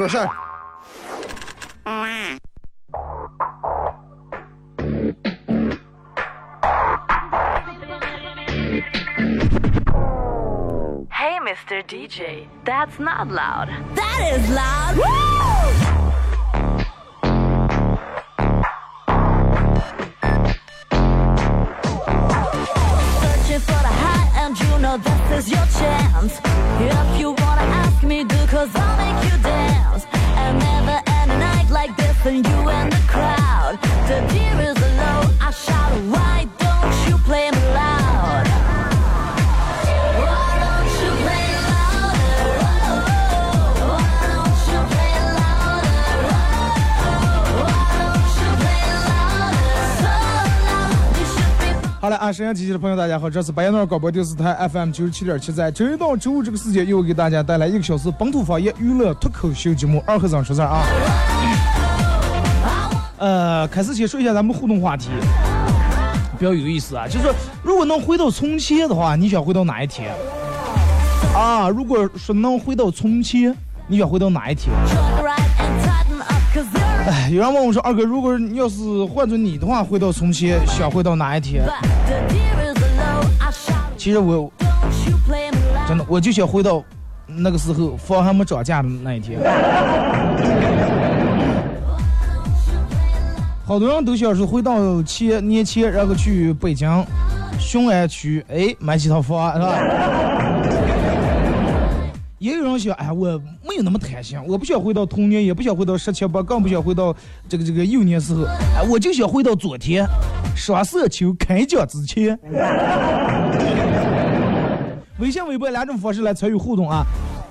Slasher. Hey, Mr. DJ, that's not loud. That is loud. Woo! this is your chance If you wanna ask me, do cause I'll make 好了，啊，沈阳机器的朋友，大家好，这是白洋淀广播电视台 FM 九十七点七，在周一到周五这个时间，又给大家带来一个小时本土方言娱乐脱口秀节目《二和尚说事儿》啊。呃，开始先说一下咱们互动话题，比较有意思啊，就是说如果能回到从前的话，你想回到哪一天？啊，如果说能回到从前，你想回到哪一天？哎，有人问我说，二哥，如果你要是换做你的话，回到从前，想回到哪一天？其实我真的，我就想回到那个时候房还没涨价的那一天。好多人都想是回到前年前，然后去北京雄安区，哎，买几套房，是吧？也有人想，哎，我没有那么贪心，我不想回到童年，也不想回到十七八，更不想回到这个这个幼年时候，哎，我就想回到昨天，双色球开奖之前。微信、微博两种方式来参与互动啊！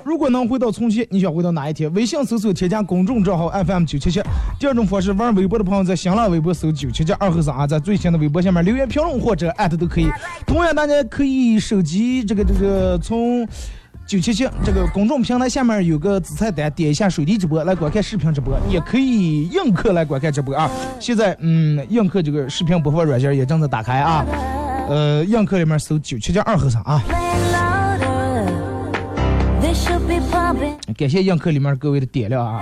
如果能回到从前，你想回到哪一天？微信搜索添加公众账号 FM 九七七。第二种方式，玩微博的朋友在新浪微博搜九七七二后生啊，在最新的微博下面留言评论或者艾特都可以。同样，大家可以手机这个这个从九七七这个公众平台下面有个子菜单，点一下水滴直播来观看视频直播，也可以映客来观看直播啊。现在嗯，映客这个视频播放软件也正在打开啊。呃，映客里面搜九七七二后生啊。感谢映客里面各位的点亮啊！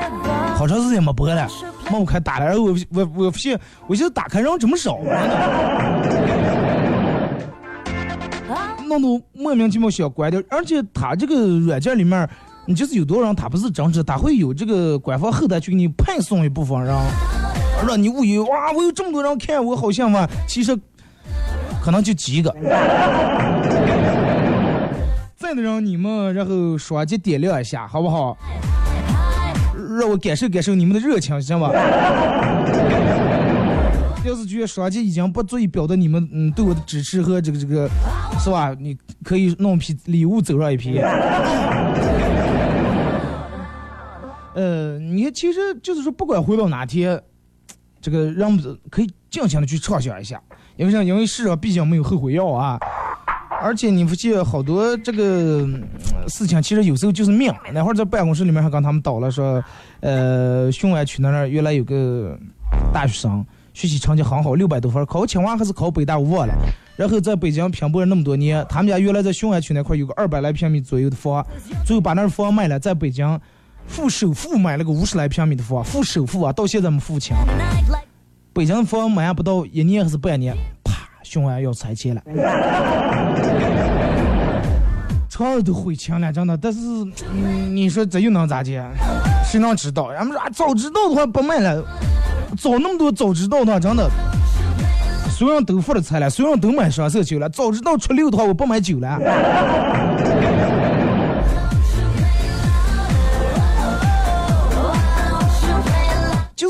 好长时间没播了，冒开打了，然后我我我发现，我现在打开人这么少啊弄得莫名其妙想关掉，而且它这个软件里面，你就是有多少人他不是真实，他会有这个官方后台去给你派送一部分人，让你误以为哇，我有这么多人看，我好像嘛，其实可能就几个。在的人你们然后双击点亮一下，好不好？让我感受感受你们的热情，行吧？要是觉得双击已经不足以表达你们嗯对我的支持和这个这个，是吧？你可以弄批礼物走上一批。呃，你看，其实就是说，不管回到哪天，这个让可以尽情的去畅想一下，因为啥？因为世上毕竟没有后悔药啊。而且你发现好多这个事情，其实有时候就是命。那会儿在办公室里面还跟他们叨了说，呃，雄安区那儿原来有个大学生，学习成绩很好，六百多分，考清华还是考北大我忘了。然后在北京拼搏了那么多年，他们家原来在雄安区那块有个二百来平米左右的房，最后把那房卖了，在北京付首付买了个五十来平米的房，付首付啊，到现在没付清。北京房买不到一年还是半年，雄安要拆迁了。车都悔青了，真的。但是，嗯，你说这又能咋的？谁能知道？俺们说啊，早知道的话不卖了，早那么多，早知道的话，真的，所有人都付了财了，所有人都买双色球了。早知道初六的话，我不买酒了。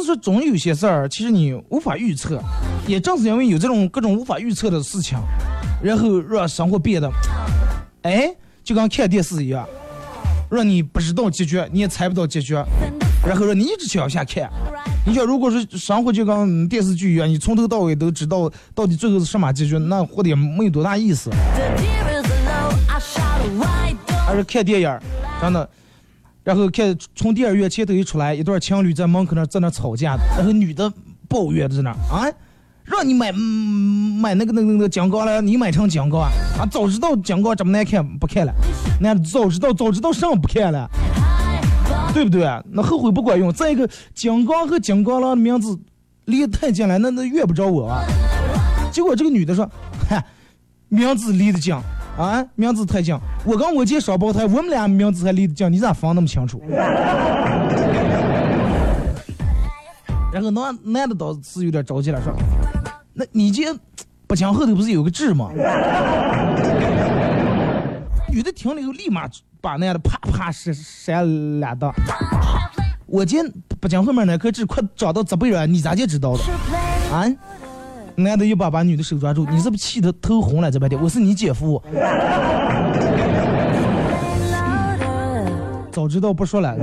说，总有些事儿，其实你无法预测，也正是因为有这种各种无法预测的事情，然后让生活变得，哎，就跟看电视一样，让你不知道结局，你也猜不到结局。然后让你一直去往下看。你想，如果是生活就跟电视剧一样，你从头到尾都知道到底最后是什么结局，那活的也没有多大意思。还是看电影儿，真的。然后看从电影院前头一出来，一对情侣在门口那在那吵架，然后女的抱怨在那啊，让你买、买那个那个那个金刚了，你买成金刚啊！啊，早知道金刚这么难看，不看了。那早知道早知道上不看了，对不对？那后悔不管用。再一个，金刚和金刚狼的名字离太近了，那那怨不着我啊。结果这个女的说，嗨，名字离得近啊，名字太近。我跟我姐双胞胎，我们俩名字还离得近，你咋分那么清楚？然后那男的倒是有点着急了，说：“那你姐不讲后头不是有个痣吗？”女的听了以后，立马把男的啪啪扇扇两刀。我姐不讲后面那颗痣快长到这辈了，你咋就知道的？啊？男的一把把女的手抓住，你是不是气得头红了？这半天，我是你姐夫。早知道不说了。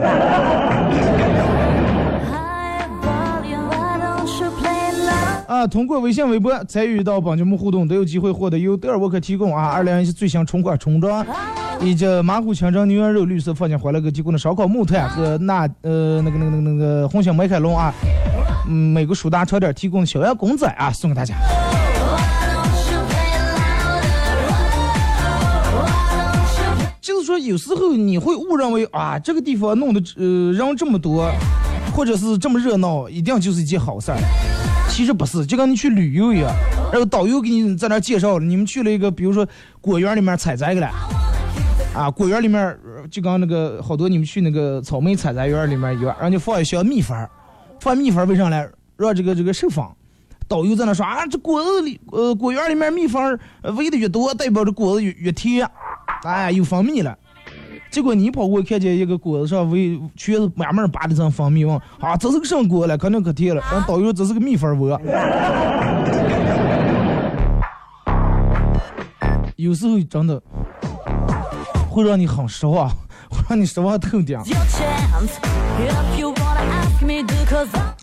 啊，通过微信、微博参与到帮节目互动，都有机会获得由德尔沃克提供啊二零一七最新春款春装，以及马虎清蒸牛羊肉绿色放进欢乐哥提供的烧烤木炭和那呃那个那个那个那个红星美凯龙啊，嗯，每个舒达车店提供的小羊公仔啊，送给大家。就是说，有时候你会误认为啊，这个地方弄的呃人这么多，或者是这么热闹，一定就是一件好事儿。其实不是，就跟你去旅游一样，然后导游给你在那介绍，你们去了一个，比如说果园里面采摘去了，啊，果园里面就刚那个好多你们去那个草莓采摘园里面一样，然后就放一箱蜜蜂儿，放蜜蜂儿为啥呢？让这个这个受访。导游在那说啊，这果子里，呃，果园里面蜜蜂喂的越多，代表着果子越越甜，哎，有蜂蜜了。结果你跑过看见一个果子上喂全是满满扒的层蜂蜜，问啊，这是个什么果了？肯定可甜了。然后导游说这是个蜜蜂窝。有时候真的会让你很失望，会让你失望透顶。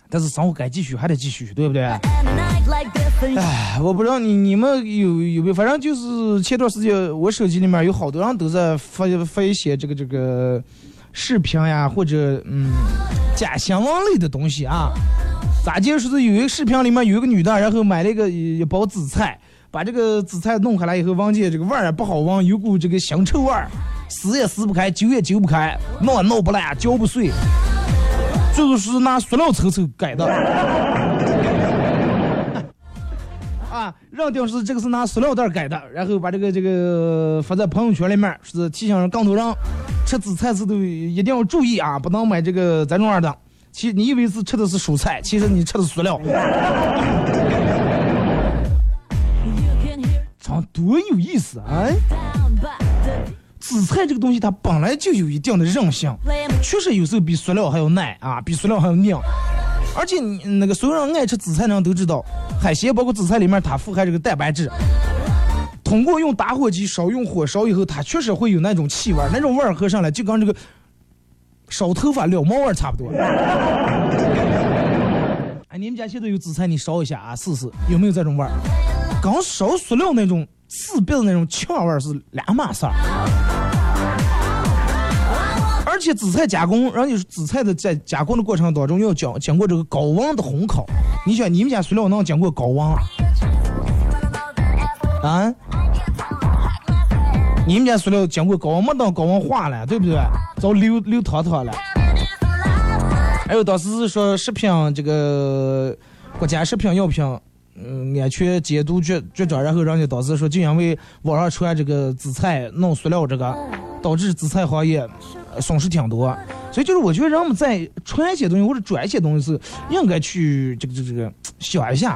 但是生活该继续，还得继续，对不对哎，我不知道你你们有有没有，反正就是前段时间我手机里面有好多人都在发发一些这个这个视频呀，或者嗯假新闻类的东西啊。咋接说是有一个视频里面有一个女的，然后买了一个一包紫菜，把这个紫菜弄下来以后，闻见这个味儿也不好闻，有股这个腥臭味儿，撕也撕不开，揪也揪不开，弄也弄不烂，嚼不碎，最后是拿塑料抽抽改的。啊，认定是这个是拿塑料袋改的，然后把这个这个发在朋友圈里面，是提醒更多人吃紫菜时都一定要注意啊，不能买这个咱这种样的。其实你以为是吃的是蔬菜，其实你吃的是塑料尝多有意思啊！紫菜这个东西它本来就有一定的韧性，确实有时候比塑料还要耐啊，比塑料还要硬。而且你那个所有人爱吃紫菜的人都知道，海鲜包括紫菜里面它富含这个蛋白质。通过用打火机烧用火烧以后，它确实会有那种气味，那种味儿喝上来就跟这个烧头发撩毛味儿差不多。哎，你们家现在有紫菜，你烧一下啊，试试有没有这种味儿？跟烧塑料那种刺鼻的那种呛味是两码事儿。而且紫菜加工，人家说紫菜的在加工的过程当中要经经过这个高温的烘烤。你想，你们家塑料能经过高温？啊？你们家塑料经过高温没等高温化了，对不对？早流流汤汤了。还有当时是说食品这个国家食品药品嗯安全监督局局长，然后人家当时说，就因为网上传这个紫菜弄塑料这个，导致紫菜行业呃损失挺多。所以就是我觉得人们在传一些东西或者转一些东西时，应该去这个这个这个想一下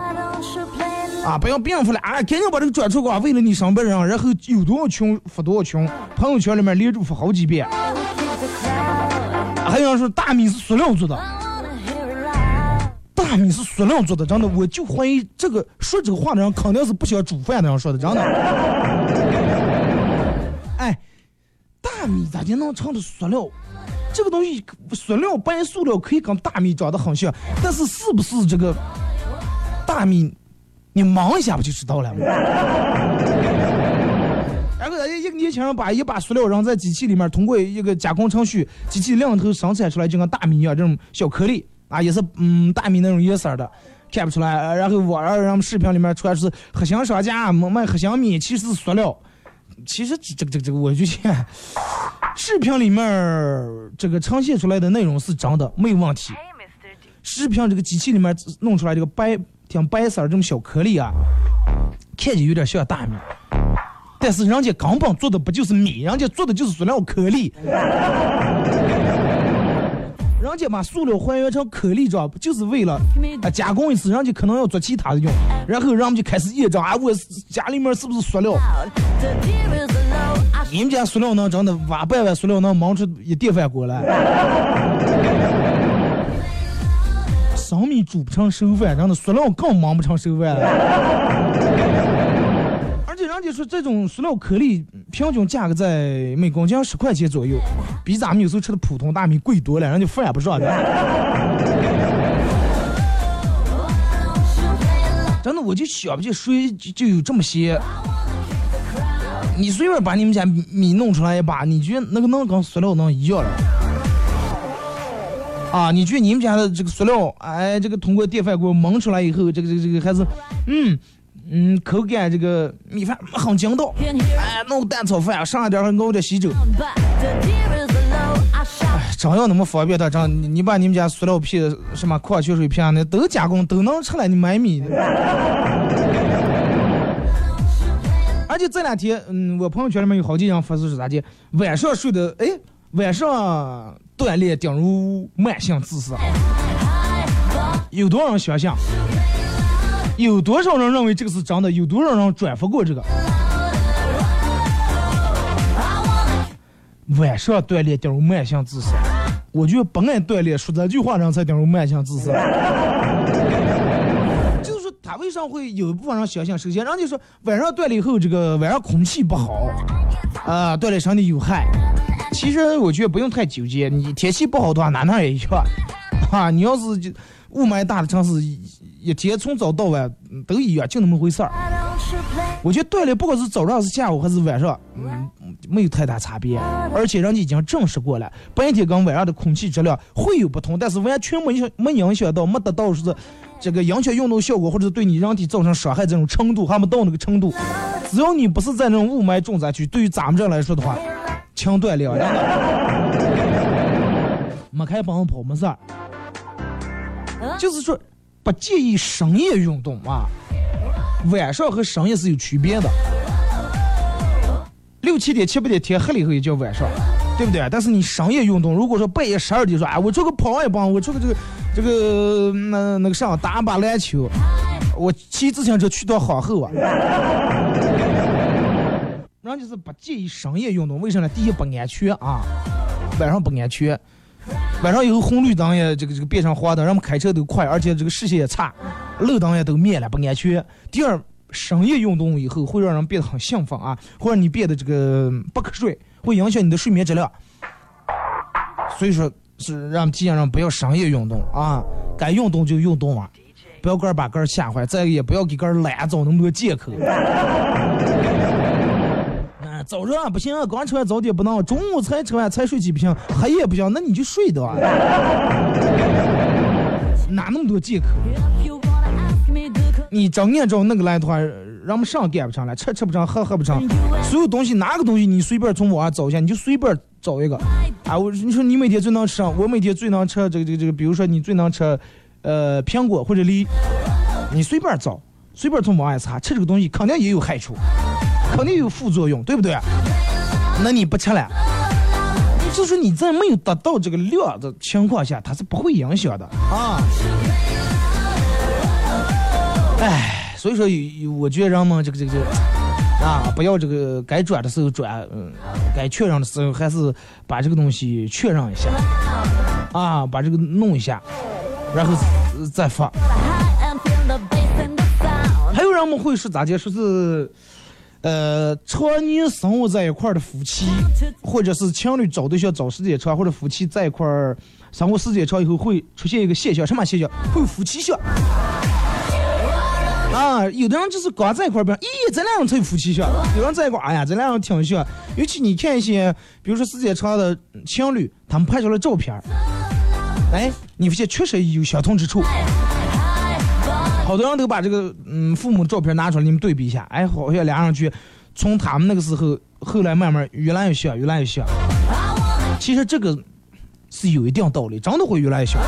啊，不要变出来啊，赶紧把这个转出去啊，为了你身边人，然后有多少群发多少群，朋友圈里面连着发好几遍。还有人说大米是塑料做的，大米是塑料做的，真的，我就怀疑这个说这个话的人肯定是不喜欢煮饭的人说的，真的。哎，大米咋就能成的塑料？这个东西塑料白塑料可以跟大米长得很像，但是是不是这个大米，你忙一下不就知道了吗？然后人家一个年轻人把一把塑料扔在机器里面，通过一个加工程序，机器两头生产出来就跟大米一样这种小颗粒啊，也是嗯大米那种颜色的，看不出来。呃然后网上人们视频里面出来是黑心商家卖黑心米，其实是塑料。其实这这个这个这个，我就见视频里面这个呈现出来的内容是真的，没有问题。视频这个机器里面弄出来这个白挺白色儿这种小颗粒啊，看着有点像大米，但是人家根本做的不就是米，人家做的就是塑料颗粒。人家把塑料还原成颗粒状，就是为了啊加工一次，人家可能要做其他的用，然后人们就开始验证啊，我家里面是不是塑料你们家塑料能真的挖半碗塑料能忙出一电饭锅来？生米煮不成熟饭，真的塑料更忙不成熟饭了。人家说这种塑料颗粒平均价格在每公斤十块钱左右，比咱们有时候吃的普通大米贵多了，人家饭也不上的。真的，我就想不起谁就有这么些。你随便把你们家米弄出来一把，你觉得那个能跟塑料能一样了？啊，你觉得你们家的这个塑料，哎，这个通过电饭锅焖出来以后，这个这个这个还是，嗯嗯，口感这个米饭很筋道，哎，弄个蛋炒饭，上一点还熬点稀粥 shout. 真要那么方便的，真你你把你们家塑料瓶、什么矿泉水片那都加工都能出来，你买米。而且这两天，嗯，我朋友圈里面有好几人发是咋的，晚上睡的，哎，晚上锻炼顶如慢性自杀，有多少人相信？有多少人认为这个是真的？有多少人转发过这个？晚上锻炼顶如慢性自杀，我觉得不爱锻炼，说这句话人才顶如慢性自杀。就是说，他为啥会有一部分人相信？首先，人家说晚上锻炼以后，这个晚上空气不好，啊、锻炼身体有害。其实我觉得不用太纠结，你天气不好的话，哪哪也一样。啊，你要是就雾霾大的城市，一天从早到晚都一样，就那么回事儿。我觉得锻炼不管是早上是下午还是晚上，嗯，没有太大差别。而且人家已经证实过了，白天跟晚上的空气质量会有不同，但是完全没影没影响到，没达到是这个影响运动效果或者对你人体造成伤害这种程度，还没到那个程度。只要你不是在那种雾霾重灾区，对于咱们这来说的话，轻锻炼，没开奔跑没事儿。就是说，不建议深夜运动啊。晚上和深夜是有区别的。六七点、七八点天黑了以后也叫晚上，对不对？但是你深夜运动，如果说半夜十二点说，哎，我出去跑一跑，我出去这个这个那那个啥打把篮球，我骑自行车去到皇后啊。人家是不建议深夜运动，为什么呢？第一不安全啊，晚上不安全，晚上以后红绿灯也这个这个变成黄灯，人们开车都快，而且这个视线也差，路灯也都灭了，不安全。第二，深夜运动以后会让人变得很兴奋啊，会让你变得这个不瞌睡，会影响你的睡眠质量。所以说是让尽量让不要深夜运动啊，该运动就运动啊，不要个儿把个儿吓坏，再也不要给个儿懒找那么多借口。早上不行，刚吃完早点不能，中午才吃完才睡起不行，黑夜不行，那你就睡的啊，哪那么多借口？你整按照那个来的话，让们上干不上来，吃吃不上，喝喝不上，所有东西哪个东西你随便从网上找一下，你就随便找一个。啊，我你说你每天最能吃？我每天最能吃这个这个这个，比如说你最能吃，呃，苹果或者梨，你随便找，随便从网上查，吃这个东西肯定也有害处，肯定有副作用，对不对？那你不吃了，就是你在没有达到这个量的情况下，它是不会影响的啊。哎，所以说有有，我觉得人们这个这个这个啊，不要这个该转的时候转，嗯，该确认的时候还是把这个东西确认一下，啊，把这个弄一下，然后呃再发。还有人们会是咋的？说是，呃，常年生活在一块儿的夫妻，或者是情侣找对象找时间长，或者夫妻在一块儿生活时间长以后，会出现一个现象，什么现象？会有夫妻相。啊，有的人就是刚在一块儿，比如，咦，咱俩人才有夫妻相；有人在一块儿，哎呀，咱俩人挺像。尤其你看一些，比如说时间长的情侣，他们拍出来照片儿，哎，你发现确实有相同之处。好多人都把这个嗯父母照片拿出来，你们对比一下，哎，好像俩人去从他们那个时候，后来慢慢越来越像，越来越像。其实这个是有一定道理，真的会越来越像。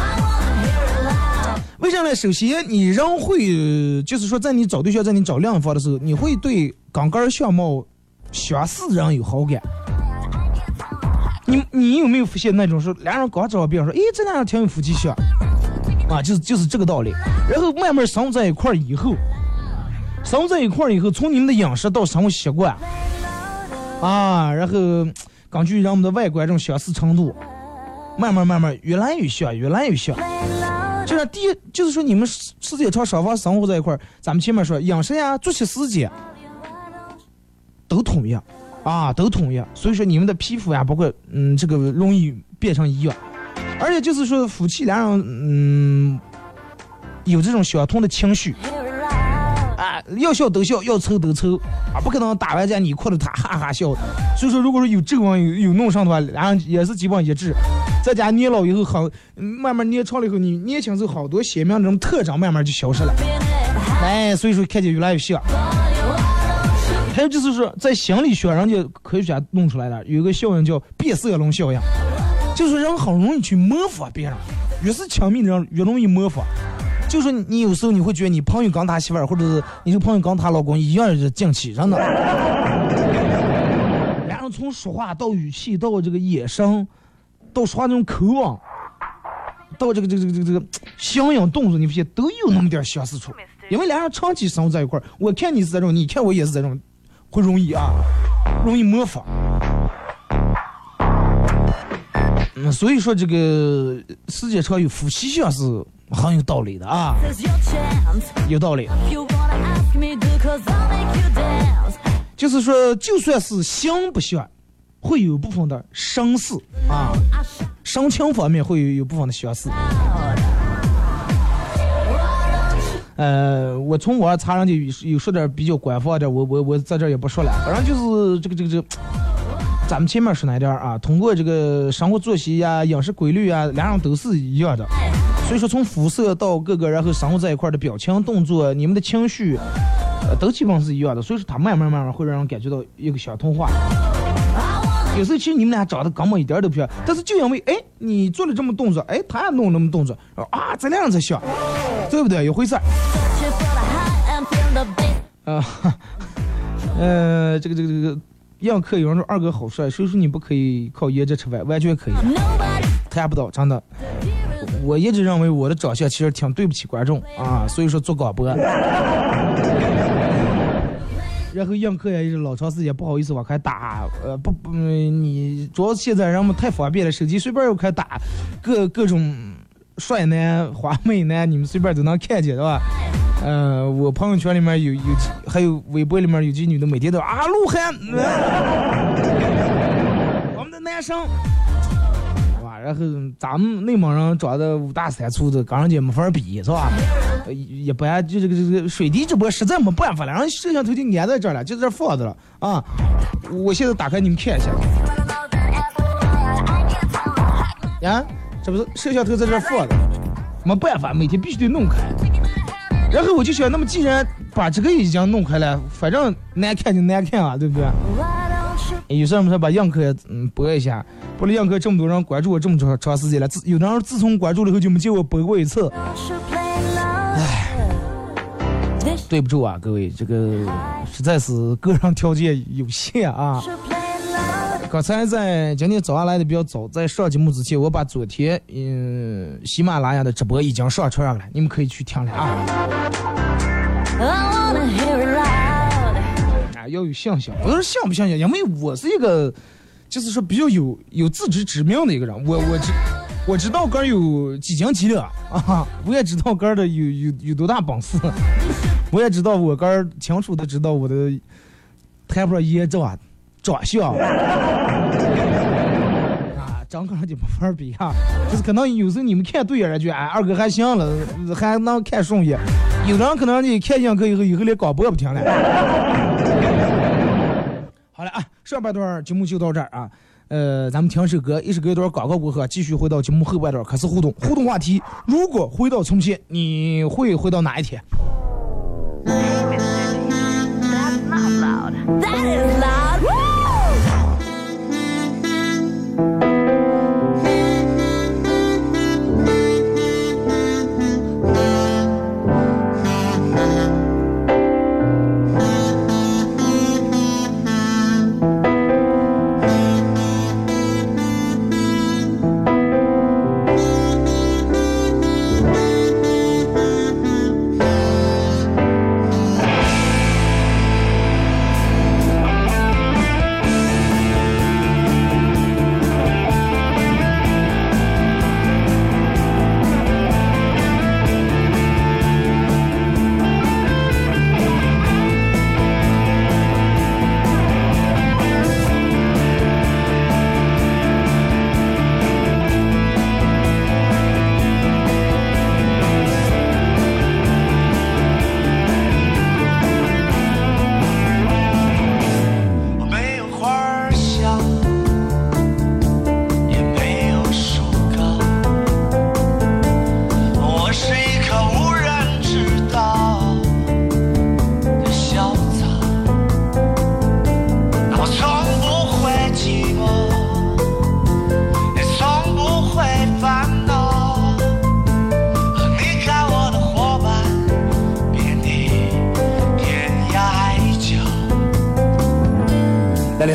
为啥呢？首先，你人会就是说，在你找对象，在你找另一方的时候，你会对刚刚相貌相似人有好感。你你有没有发现那种说，俩人刚找别人说，诶，这俩人挺有夫妻相。啊，就是就是这个道理。然后慢慢生活在一块儿以后，生活在一块儿以后，从你们的饮食到生活习惯，啊，然后根据人们的外观这种相似程度，慢慢慢慢越来越像，越来越像。就是第一，就是说你们时间长双方生活在一块儿，咱们前面说饮食呀、作息时间都统一，啊，都统一。所以说你们的皮肤呀，包括嗯，这个容易变成一样。而且就是说，夫妻俩人，嗯，有这种相同的情绪，啊，要笑都笑，要抽都抽，啊，不可能打完架你哭着他 哈哈笑。所以说，如果说有皱纹有有弄上的话，俩人也是基本一致。在家年老以后，好，慢慢年长了以后，你年轻时候好多鲜明这种特征慢慢就消失了。哎，所以说看起来越来越像。还有就是说，在心理学，人家科学家弄出来的有一个效应叫变色龙效应。就是人很容易去模仿别人，越是亲密的人越容易模仿。就是你有时候你会觉得你朋友跟他媳妇儿，或者是你这朋友跟他老公一样是近气，真的。然后从说话到语气到这个眼神，到说话那种口吻，到这个这个这个这个这个相应动作，你发现都有那么点相似处。因为两人长期生活在一块儿，我看你是这种，你看我也是这种，会容易啊，容易模仿。嗯，所以说这个世界上有夫妻相是很有道理的啊，有道理。就是说，就算是相不相，会有部分的相似啊，生情方面会有有部分的相似。呃，我从网上查，上去有有说点比较官方的，我我我在这也不说了，反正就是这个这个这。咱们前面说那点啊，通过这个生活作息呀、饮食规律啊，两人都是一样的。所以说，从肤色到各个，然后生活在一块的表情、动作，你们的情绪，呃，都基本是一样的。所以说，他慢慢慢慢会让人感觉到一个小同化。有时候其实你们俩长得根本一点都不像，但是就因为哎，你做了这么动作，哎，他也弄那么动作，啊，咱俩才像，对不对？一回事儿。啊，呃，这个这个这个。样客有人说二哥好帅，谁说你不可以靠颜值吃饭？完全可以，谈不到，真的。我一直认为我的长相其实挺对不起观众啊，所以说做广播。然后样客也是老长时间不好意思往开打，呃不不，你主要现在人们太方便了，手机随便又开打，各各种帅男、花美男，你们随便都能看见，是吧？嗯，我朋友圈里面有有，还有微博里面有几女的，每天都啊，鹿晗，我们的男生，哇，然后咱们内蒙人长得五大三粗的，跟人家没法比，是吧？一般就这个这个水滴直播实在没办法了，然后摄像头就粘在这儿了，就在这放着了啊！我现在打开你们看一下，呀，这不是摄像头在这放着，没办法，每天必须得弄开。然后我就想，那么既然把这个已经弄开了，反正难看就难看啊，对不对？有事没事把样客嗯播一下，播了样客这么多人关注我这么长长时间了，自有的人自从关注了以后就没见我播过一次，唉，对不住啊，各位，这个实在是个人条件有限啊。刚才在今天早上来的比较早，在上节目之前，我把昨天嗯喜马拉雅的直播已经上传上了，你们可以去听了啊。啊，要有信心，不是信不信心，因为我是一个，就是说比较有有自知之明的一个人，我我知我知道哥有几斤几两啊，我也知道哥的有有有多大本事，我也知道我哥清楚的知道我的。谈不上颜值啊，长相啊，长可能就没法比啊。就是可能有时候你们看对眼了就哎二哥还行了，还能看顺眼；有人可能你看上去以后，以后连广播也不听了。好了啊，上半段节目就到这儿啊。呃，咱们听首歌，一首歌一段广告过后，继续回到节目后半段开始互动。互动话题：如果回到从前，你会回到哪一天？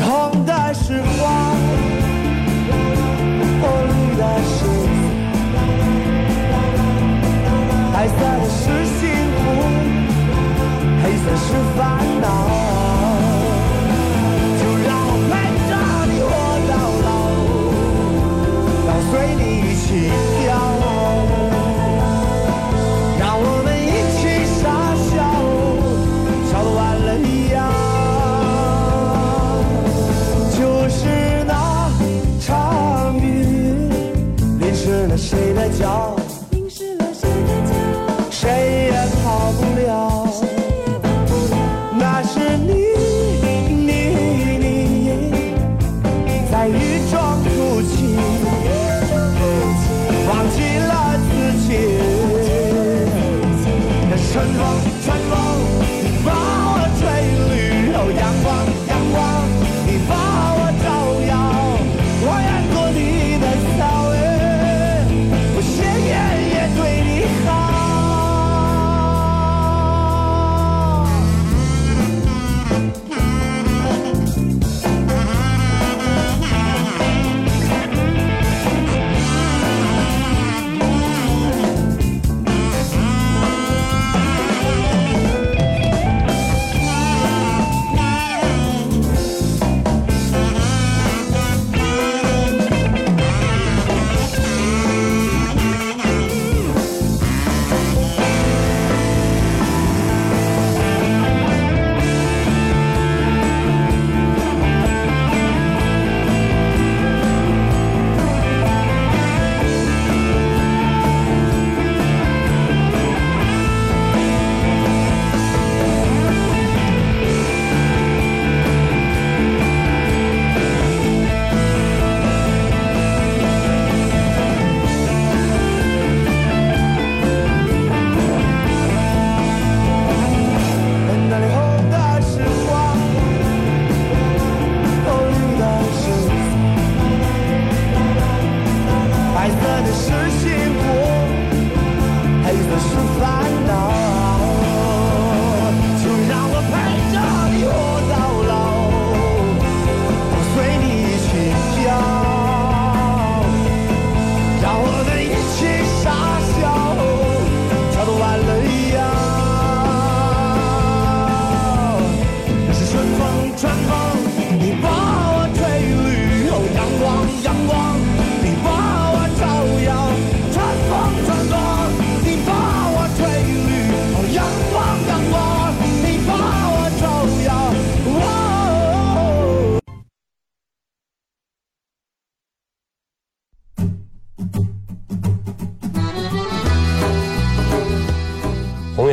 Woo! 那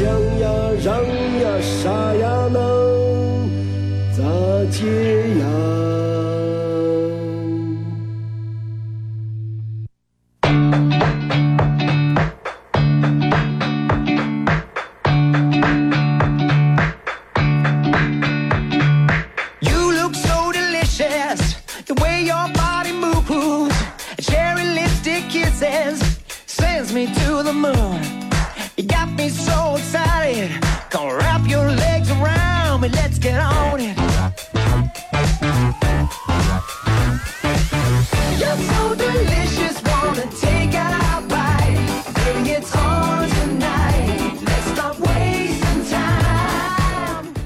想呀，让呀，啥呀，能咋接呀？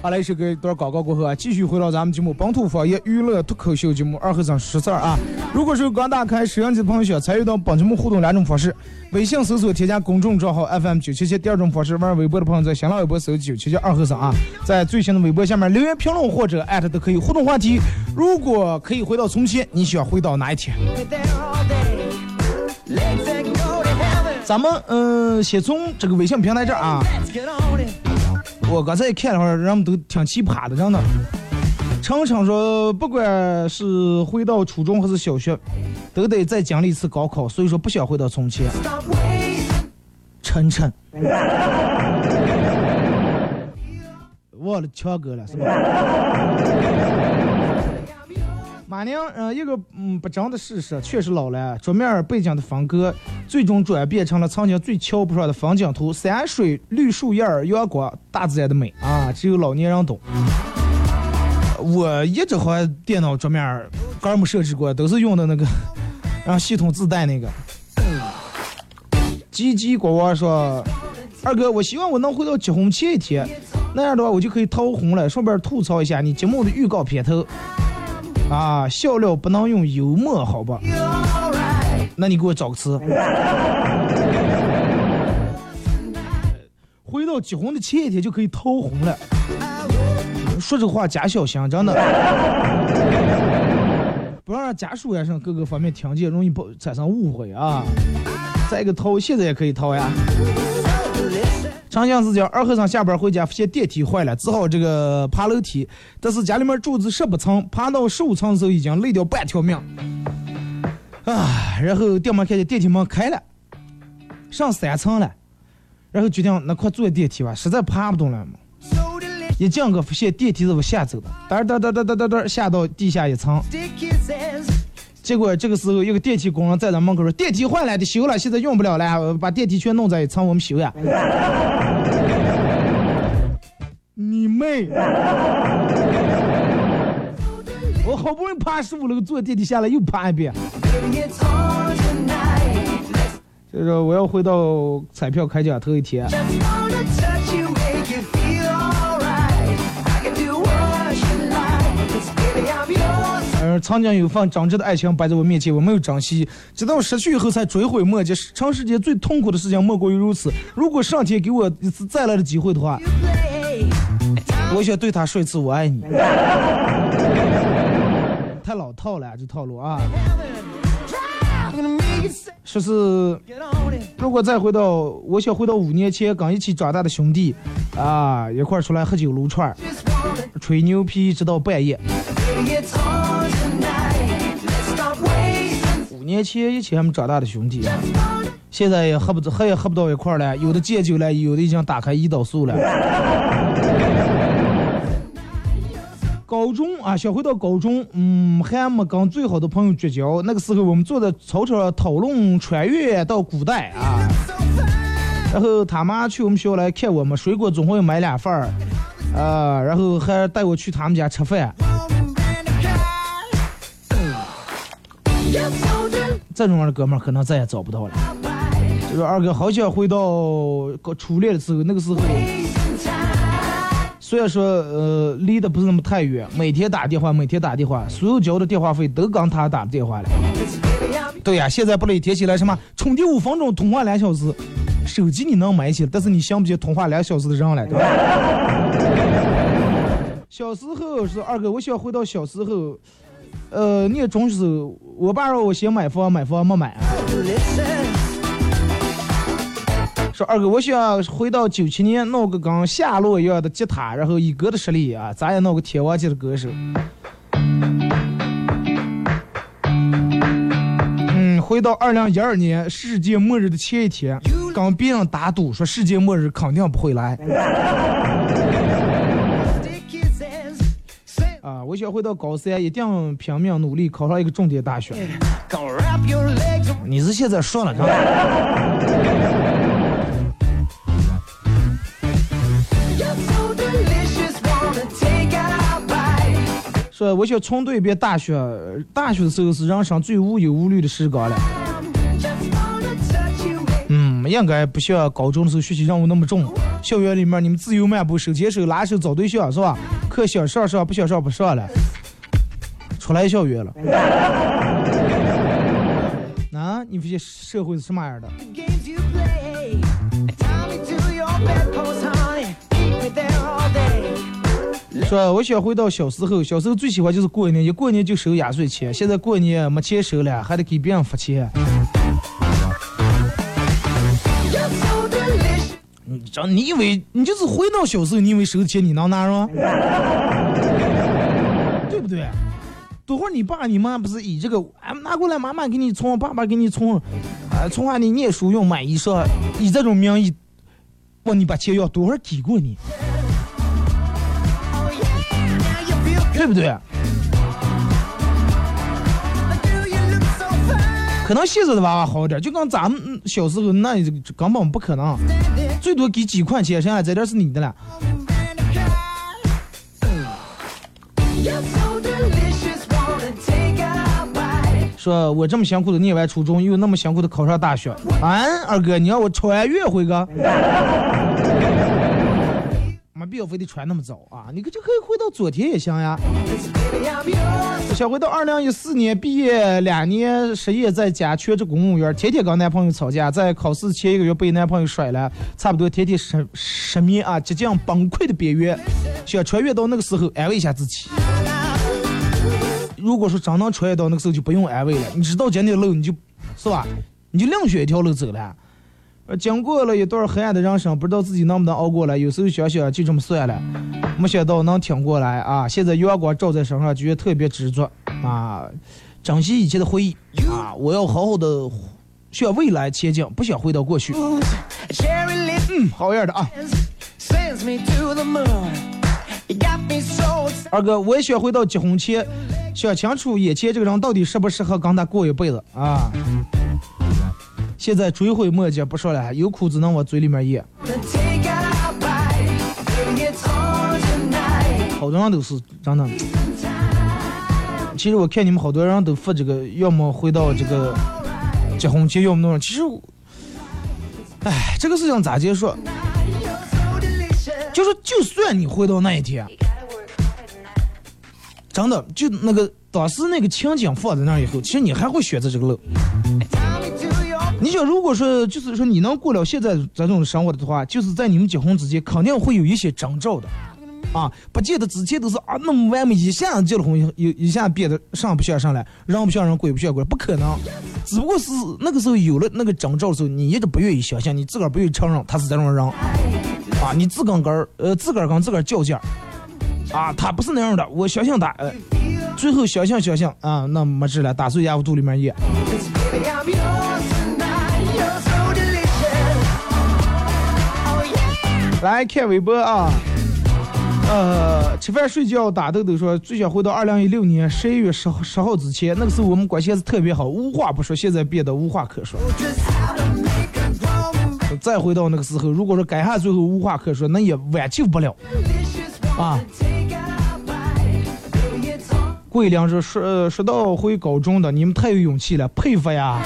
好来一首歌，一段广告过后啊，继续回到咱们节目本土方言娱乐脱口秀节目二和尚说事儿啊。如果是刚打开摄像机的朋友，想参与到本节目互动两种方式：微信搜索添加公众账号 FM 九七七；第二种方式，玩微博的朋友在新浪微博搜九七七二和尚啊，在最新的微博下面留言评论或者艾特都可以互动话题。如果可以回到从前，你想回到哪一天？咱们嗯、呃先从这个微信平台这儿啊，我刚才一看的话，人们都挺奇葩的，真的。程程说，不管是回到初中还是小学，都得再经历一次高考，所以说不想回到从前。Stop wasting. 晨晨，忘了强哥了是吧？马宁，嗯、一个嗯不争的事实，确实老了。桌面背景的风格，最终转变成了曾经最瞧不上的风景图：山水、绿树叶儿、阳光，大自然的美啊，只有老年人懂。我一直和电脑桌面儿刚设置过，都是用的那个 让系统自带那个。叽叽呱呱说：“二哥，我希望我能回到结婚前一天，那样的话我就可以掏红了。顺便吐槽一下你节目的预告片头，啊，笑料不能用幽默，好吧？那你给我找个词。回到结婚的前一天就可以掏红了，说这话假小心，真的。”不要让家属呀上各个方面听见，容易不产生误会啊。再一个掏，现在也可以掏呀。长相是讲二和尚下班回家，发现电梯坏了，只好这个爬楼梯。但是家里面住子十八层，爬到十五层的时候已经累掉半条命。啊，然后电门看见电梯门开了，上三层了，然后决定那快坐电梯吧，实在爬不动了嘛。一进个发现电梯是往下走的，哒哒哒哒哒哒哒下到地下一层。结果这个时候，一个电梯工人站在门口说：“电梯坏了，得修了，现在用不了了，把电梯全弄在一层，我们修呀。” 你妹！我好不容易爬十五楼坐电梯下来，又爬一遍。Baby, it's on tonight. Let's 就是说我要回到彩票开奖头一天，曾经有份真挚的爱情摆在我面前，我没有珍惜，直到失去以后才追悔莫及。长世间最痛苦的事情莫过于如此。如果上天给我一次再来的机会的话，我想对他说一次我爱你。太老套了，这套路啊！说是如果再回到，我想回到五年前刚一起长大的兄弟，啊，一块儿出来喝酒撸串吹牛皮，直到半夜。年前一起还没长大的兄弟，现在也喝不喝也喝不到一块儿了，有的戒酒了，有的已经打开胰岛素了。高中啊，想回到高中，嗯，还没跟最好的朋友绝交。那个时候我们坐在操场讨论穿越到古代啊，然后他妈去我们学校来看我们，水果总会买两份儿，啊，然后还带我去他们家吃饭。这种样的哥们儿可能再也找不到了。说二哥好想回到初恋的时候，那个时候虽然说呃离得不是那么太远，每天打电话，每天打电话，所有交的电话费都刚他打的电话了。对呀，现在不累，提起来什么充电五分钟，通话两小时，手机你能买起，但是你想不起通话两小时的人了，对吧？小时候是二哥，我想回到小时候，呃，念中学时，我爸让我先买房，买房没买。说二哥，我想回到九七年，弄个跟夏洛一样的吉他，然后以哥的实力啊，咱也弄个天王级的歌手。嗯，回到二零一二年世界末日的前一天，跟别人打赌说世界末日肯定不会来。啊，我想回到高三，一定拼命努力考上一个重点大学。你是现在说了是吧？说我想重读一遍大学，大学的时候是人生最无忧无虑的时光了。嗯，应该不像高中的时候学习任务那么重。校园里面你们自由漫步，手牵手拉手找对象是吧？课想上上，不想上不上了。出来校园了。那你发现社会是什么样的？说我想回到小时候，小时候最喜欢就是过年，一过年就收压岁钱，现在过年没钱收了，还得给别人发钱。你这你以为你就是回到小时候，你以为收钱你能拿上？对不对？多会儿你爸你妈不是以这个，哎拿过来妈妈给你存，爸爸给你存，啊存下你念书用买衣裳，以这种名义问你把钱要，多会儿给过你？对不对？可能现在的娃娃好点，就跟咱们小时候那根本不可能，最多给几块钱，剩下这点是你的了。说我这么辛苦的念完初中，又那么辛苦的考上大学，啊，二哥，你让我穿越回个？没必要非得穿那么早啊！你可就可以回到昨天也行呀。想回到二零一四年毕业两年失业在家全职公务员，天天跟男朋友吵架，在考试前一个月被男朋友甩了，差不多天天失失眠啊，即将崩溃的边缘。想穿越到那个时候，安慰一下自己。如果说真能穿越到那个时候，就不用安慰了。你知道今天路，你就是吧？你就另选一条路走了。呃，经过了一段黑暗的人生，不知道自己能不能熬过来。有时候想想就这么算了，没想到能挺过来啊！现在阳光照在身上，觉得特别执着啊！珍惜以前的回忆啊！我要好好的向未来前进，不想回到过去。嗯，好样的啊！二哥，我也想回到结婚前，想清楚眼前这个人到底适不适合跟他过一辈子啊！现在追悔莫及，不说了，有苦只能往嘴里面咽。好多人都是真的。其实我看你们好多人都发这个，要么回到这个结婚前，要么弄。其实，哎，这个事情咋结束？就是就算你回到那一天，真的就那个当时那个情景放在那以后，其实你还会选择这个路。你想，如果说就是说你能过了现在这种生活的话，就是在你们结婚之前肯定会有一些征兆的，啊，不见得之前都是啊那么完美，一下结了婚，一一下变得上不像上来，人不像人，鬼不像鬼，不可能。只不过是那个时候有了那个征兆的时候，你一直不愿意相信，你自个儿不愿意承认他是这种人，啊，你自个儿呃自个儿跟自个儿较劲儿，啊，他不是那样的，我相信他，呃，最后相信相信啊，那没治了，打碎牙往肚里面咽。来看微博啊，呃，吃饭睡觉打豆豆说最想回到二零一六年十一月十号十号之前，那个时候我们关系还是特别好，无话不说，现在变得无话可说。再回到那个时候，如果说改下最后无话可说，那也挽救不了啊。桂良说说说到回高中的，你们太有勇气了，佩服呀。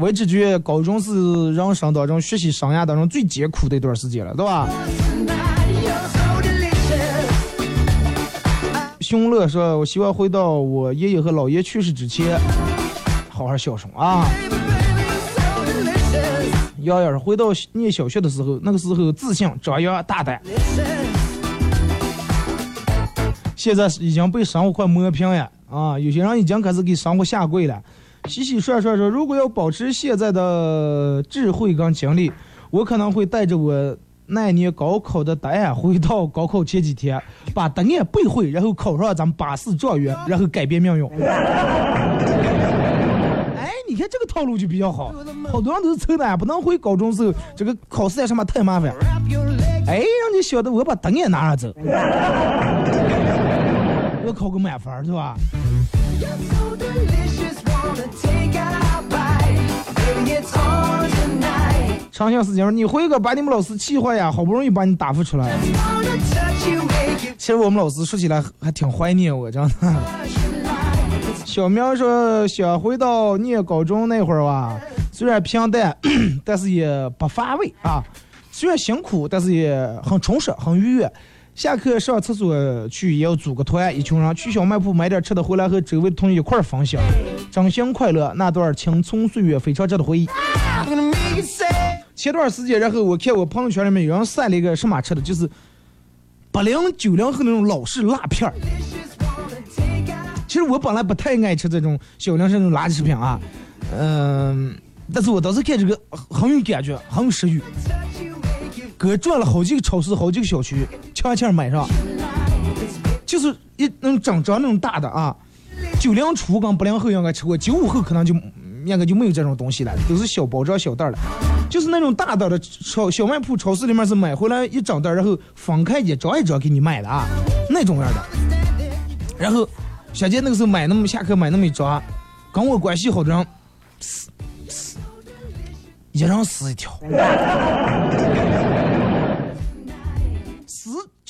我只觉得高中是人生当中学习生涯当中最艰苦的一段时间了，对吧？熊乐说：“我希望回到我爷爷和姥爷去世之前，好好孝顺啊。”瑶瑶说：“回到念小学的时候，那个时候自信、张扬、大胆，现在已经被生活快磨平了啊！有些人已经开始给生活下跪了。”洗洗涮涮说：“如果要保持现在的智慧跟精力，我可能会带着我。”那年高考的答案回到高考前几天，把答案背会，然后考上咱们八四状元，然后改变命运。哎，你看这个套路就比较好，好多人都是凑的，不能回高中时候这个考试什么太麻烦。哎，让你晓得我把答案拿上走，我考个满分是吧？长相思讲，你回个把你们老师气坏呀，好不容易把你答复出来。其实我们老师说起来还挺怀念我，真的。小苗说想回到念高中那会儿吧，虽然平淡，但是也不乏味啊。虽然辛苦，但是也很充实，很愉悦。下课上厕所去也要组个团，一群人去小卖部买点吃的回来，和周围同学一块儿分享，真心快乐。那段青葱岁月非常值得回忆。前段时间，然后我看我朋友圈里面有人晒了一个什么吃的，就是八零九零后那种老式辣片儿。其实我本来不太爱吃这种小零食那种垃圾食品啊，嗯，但是我当时看这个很有感觉，很有食欲，哥转了好几个超市，好几个小区，强强买上，就是一那种整张那种大的啊，九零初跟八零后应该吃过，九五后可能就应该就没有这种东西了，都是小包装小袋的。就是那种大袋的超小卖铺、超市里面是买回来一整袋，然后分开一张一张给你卖的啊，那种样的。然后小杰那个时候买那么下课买那么一张，跟我关系好的人，撕撕，一人撕一条，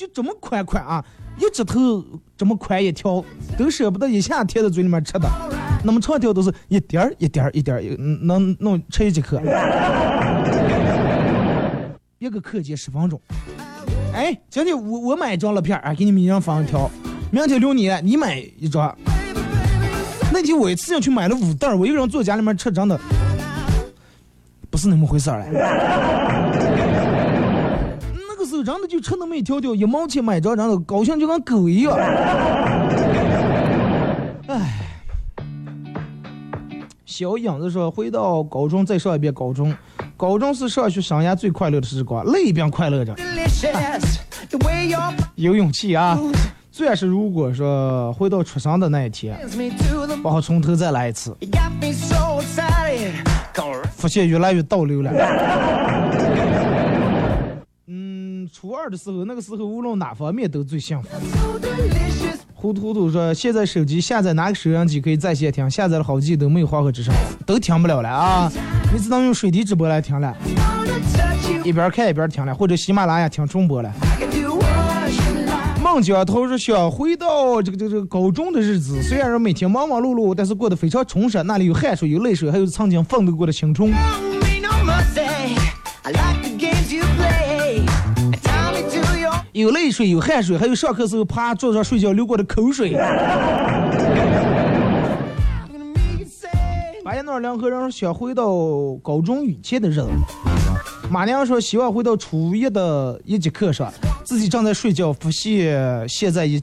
就这么宽宽啊，一指头这么宽一条，都舍不得一下贴在嘴里面吃的。那么长条都是一点儿一点儿一点儿，能弄吃一节课，一个课间十分钟。哎，今天我我买一张辣片儿，给你们一人放一条。明天留你，你买一张。那天我一次性去买了五袋，我一个人坐家里面吃，真的不是那么回事儿了。那个时候真的就吃那么一条条，一毛钱买一张，真的高兴就跟狗一样。哎。小影子说：“回到高中再上一遍高中，高中是上学生涯最快乐的时光，累并快乐着。有勇气啊！虽然是如果说回到出生的那一天，不好从头再来一次，发现越来越倒流了。初二的时候，那个时候无论哪方面都最幸福。”糊涂糊涂说：“现在手机下载哪个收音机可以在线听？下载了好几都没有黄河之声，都听不了了啊！你只能用水滴直播来听了，一边看一边听了，或者喜马拉雅听重播了。”孟姜涛说：“想回到这个这个这个高中的日子，虽然说每天忙忙碌碌，但是过得非常充实。那里有汗水，有泪水，还有曾经奋斗过的青春。”有泪水，有汗水，还有上课时候趴桌子上睡觉流过的口水。马爷那两个人想回到高中以前的日子。马娘说希望回到初一的一节课上，自己正在睡觉，发现现在一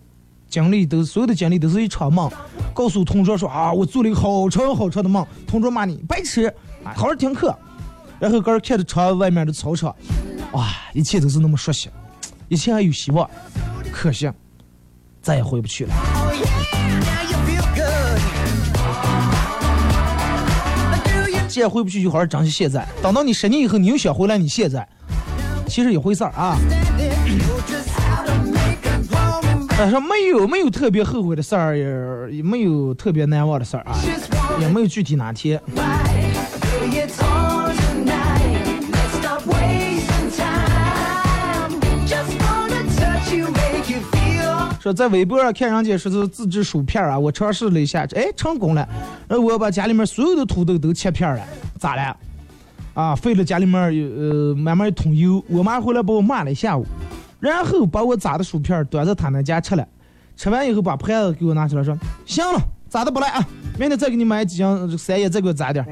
经历都所有的经历都是一场梦。告诉同桌说啊，我做了一个好长好长的梦。同桌骂你白痴，啊，好好听课。然后哥看着窗外面的操场，哇，一切都是那么熟悉。一切还有希望，可惜再也回不去了。既然回不去，就好好珍惜现在。等到你十年以后，你又想回来，你现在其实一回事儿啊。但是没有没有特别后悔的事儿，也没有特别难忘的事儿啊，也没有具体哪天。说在微博上看人家说是自制薯片啊，我尝试了一下，哎，成功了。然后我把家里面所有的土豆都切片了，咋了？啊，费了家里面有呃满满一桶油。我妈回来把我骂了一下午，然后把我炸的薯片端到他那家吃了。吃完以后把盘子给我拿出来说，行了，炸的不赖啊，明天再给你买几箱三叶，再给我炸点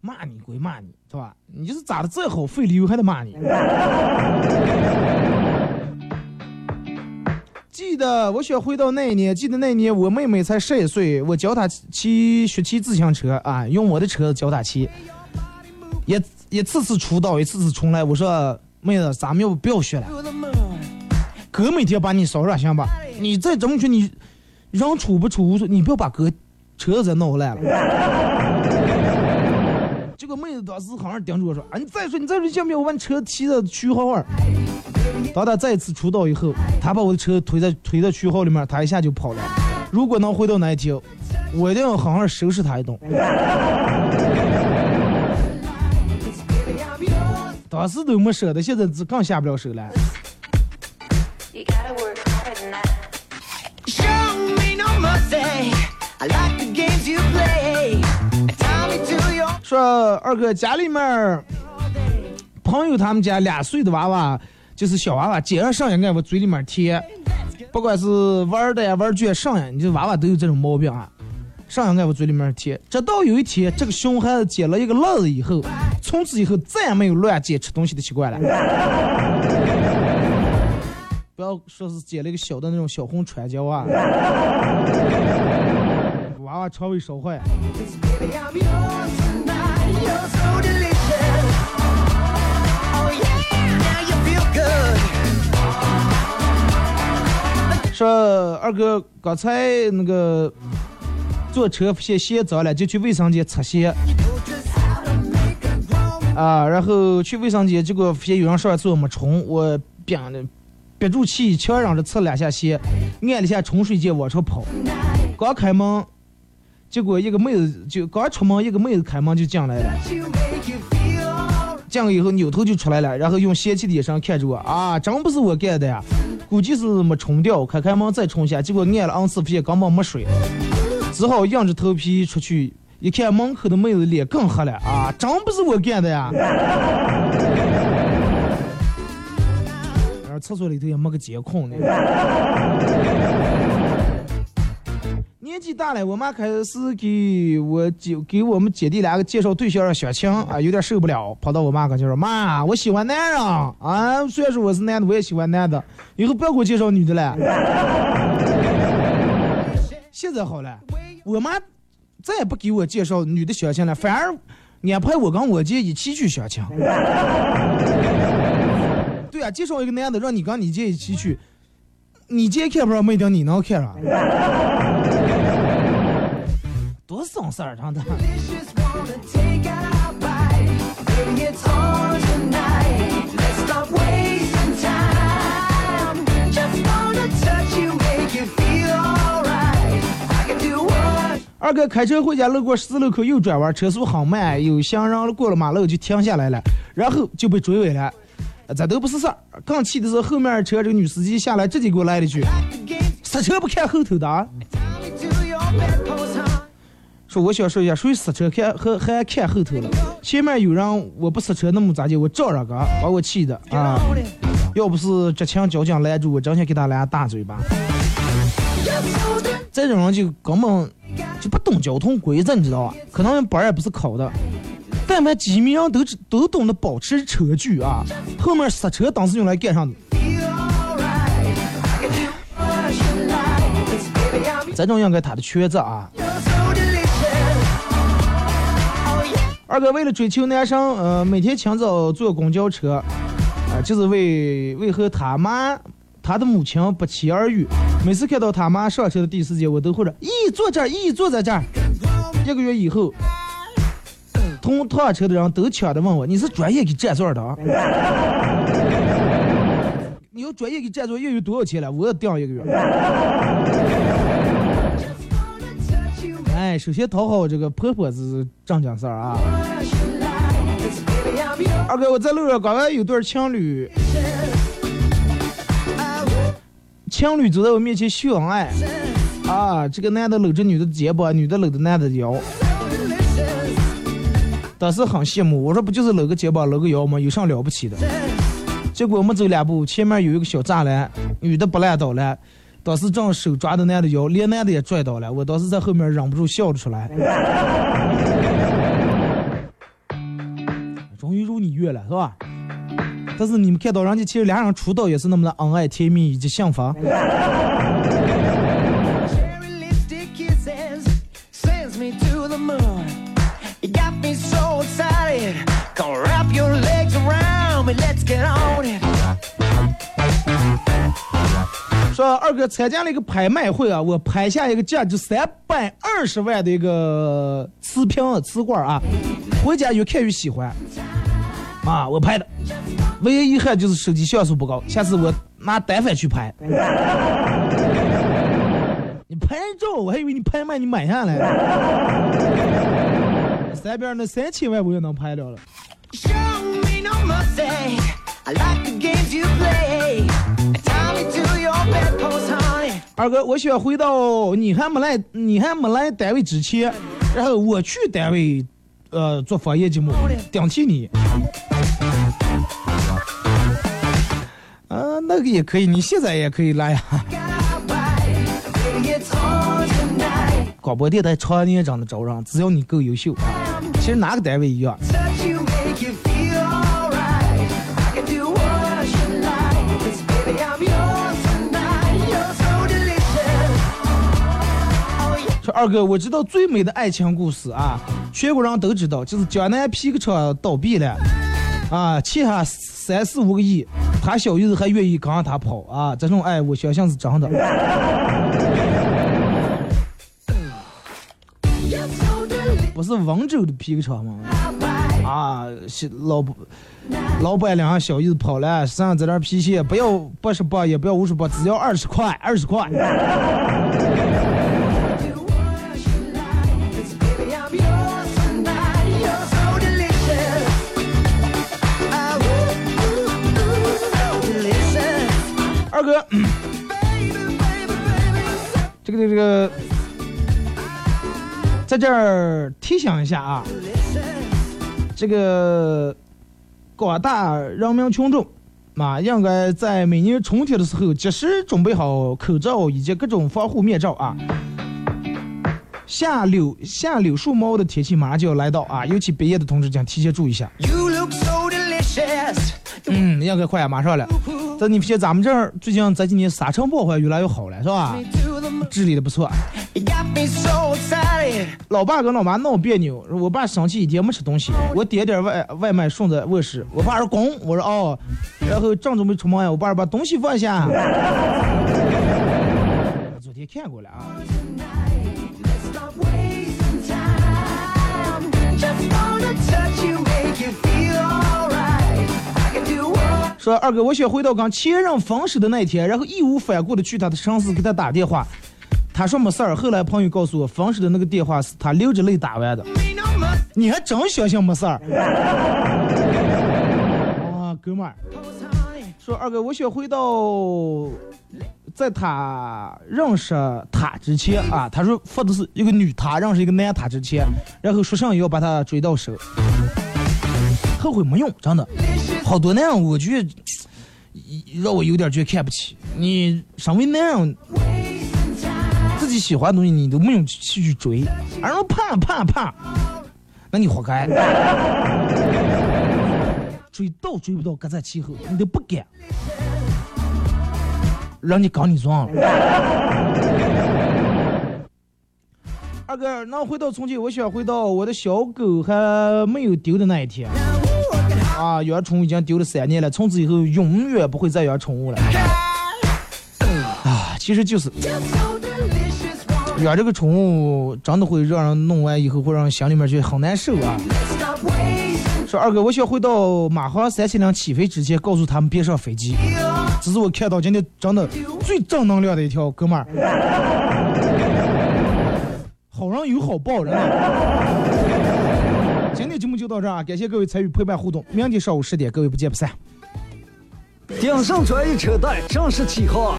骂你归骂你，是吧？你就是炸的再好，费了油还得骂你。记得我想回到那一年，记得那一年我妹妹才十一岁，我教她骑学骑自行车啊，用我的车子教她骑，一一次次出道，一次次重来。我说妹子，咱们要不不要学了？哥每天把你捎上行吧？你再这么学，你人出不出无所，你不要把哥车子再弄烂了。这个妹子当时好像盯着我说：“啊，你再说，你再说，行不行？我把你车骑到区号儿。”当他再次出道以后，他把我的车推在推到区号里面，他一下就跑了。如果能回到那一天，我一定要好好收拾他一顿。当时都没舍得，现在是更下不了手了。说二哥家里面朋友他们家两岁的娃娃，就是小娃娃，捡上上也爱往嘴里面贴，不管是玩的呀、玩具呀，上呀，你这娃娃都有这种毛病啊，上也爱往嘴里面贴。直到有一天，这个熊孩子捡了一个乐子以后，从此以后再也没有乱捡吃东西的习惯了。不要说是捡了一个小的那种小红传椒啊，娃娃肠胃烧坏。说二哥刚才那个坐车发现鞋脏了，就去卫生间擦鞋啊，然后去卫生间，结果发现有人上完厕所没冲，我憋憋住气，强忍着擦两下鞋，按了一下冲水键往上跑，刚开门，结果一个妹子就刚出门，一个妹子开门就进来了。进来以后扭头就出来了，然后用嫌弃的眼神看着我啊，真不是我干的呀，估计是没冲掉，开开门再冲下，结果按了 N 次，发现根本没水，只好硬着头皮出去，一看门口的妹子脸更黑了啊，真不是我干的呀。然后厕所里头也没个监控呢。年纪大了，我妈开始给我姐给我们姐弟两个介绍对象相亲啊，有点受不了，跑到我妈跟前说：“妈，我喜欢男人啊，虽然说我是男的，我也喜欢男的，以后不要给我介绍女的了。”现在好了，我妈再也不给我介绍女的相亲了，反而安排我跟我姐一起去相亲。对啊，介绍一个男的，让你跟你姐一起去，你姐看不上，没定你能看上。多省事儿，真的。Just wanna take our bite. Baby, it's on tonight. Let's stop wasting time. Just wanna touch you, make you feel alright. I can do what 二哥开车回家，路过十字路口右转弯，车速很慢，有行人过了马路就停下来了，然后就被追尾了。呃这都不是事儿，更气的是后面车这个女司机下来直接给我来了一句刹车不看后头的啊，说我想说一下，谁刹车看和还看后头了？前面有人我不刹车，那么咋地？我照着个，把我气的啊！要不是执勤交警拦住我，真想给他来大嘴巴。这种人就根本就不懂交通规则，你知道吧？可能本也不是考的，但凡几米人都知都懂得保持车距啊。后面刹车当时用来干啥的？这种应该他的缺责啊。二哥为了追求男生，呃，每天清早坐公交车，啊、就是为为和他妈他的母亲不期而遇。每次看到他妈上车的第一时间，我都会说：“咦，坐这儿，咦，坐在这儿。”一个月以后，同同上车的人都抢着问我：“你是专业给占座的啊？” 你要专业给占座，月有多少钱了？我要订一个月。哎，首先讨好这个婆婆是正经事儿啊。二哥，我在路上刚刚有对情侣，情侣走在我面前秀恩爱，啊，这个男的搂着女的肩膀，女的搂着男的腰。当时很羡慕，我说不就是搂个肩膀搂个腰吗？有啥了不起的？结果我们走两步，前面有一个小栅栏，女的不烂倒了，当时正手抓着男的腰，连男的也拽倒了。我当时在后面忍不住笑了出来。终于如你愿了，是吧？但是你们看到人家其实俩人出道也是那么的恩爱甜蜜以及幸福。说二哥参加了一个拍卖会啊，我拍下一个价值三百二十万的一个瓷瓶瓷罐啊，回家越看越喜欢啊，我拍的，唯一遗憾就是手机像素不高，下次我拿单反去拍。你拍照，我还以为你拍卖你买下来了，三边那三千万我也能拍了了。Show me no mercy. I like the games you play. 二哥，我想回到你还没来，你还没来单位之前，然后我去单位，呃，做方言节目，顶替你。啊，那个也可以，你现在也可以来呀。广播电台常年长的招人，只要你够优秀。其实哪个单位一样，说二哥，我知道最美的爱情故事啊，全国人都知道，就是江南皮革厂倒闭了，啊，欠下三四五个亿，他小姨子还愿意跟着他跑啊，这种爱我相信是真的。不是温州的皮革厂吗？啊，是老老板两个小姨子跑了，身上这点皮鞋不要八十八，也不要五十八，只要二十块，二十块。哥.这个这个，在这儿提醒一下啊，这个广大人民群众啊，应该在每年春天的时候及时准备好口罩以及各种防护面罩啊。下柳下柳树猫的天气马上就要来到啊，尤其毕业的同志请提前注意一下。So 嗯，应该快呀，马上了。但你发现咱们这儿最近这几年沙尘暴还越来越好了，是吧治理的不错。老爸跟老妈闹别扭，我爸生气一天没吃东西，我点点外外卖送在卧室，我爸说滚，我说哦，然后正准备出门呀，我爸说把东西放下。昨天看过了啊，说二哥，我想回到跟前任分手的那天，然后义无反顾的去他的城市给他打电话，他说没事儿，后来朋友告诉我，分手的那个电话是他流着泪打完的。你还真相信没事儿？啊，哥们儿，说二哥，我想回到在他认识他之前啊，他说说的是一个女他认识一个男他之前，然后说上也要把他追到手，后悔没用，真的，好多男人我觉得 让我有点觉得看不起你，身为男人。自己喜欢的东西你都没有去去追，而说怕怕怕，那你活该。追到追不到，各在其后，你都不敢，让你搞你撞了。二哥，那回到从前，我想回到我的小狗还没有丢的那一天。啊，养宠物已经丢了三年了，从此以后永远不会再养宠物了。啊，其实就是养这个宠物，真的会让人弄完以后，会让人心里面觉得很难受啊。说二哥，我想回到马航三七零起飞之前，告诉他们别上飞机。这是我看到今天真的最正能量的一条，哥们儿。好人有好报，真的。节目就到这儿啊，感谢各位参与陪伴互动。明天上午十点，各位不见不散。鼎盛专业车贷正式起航。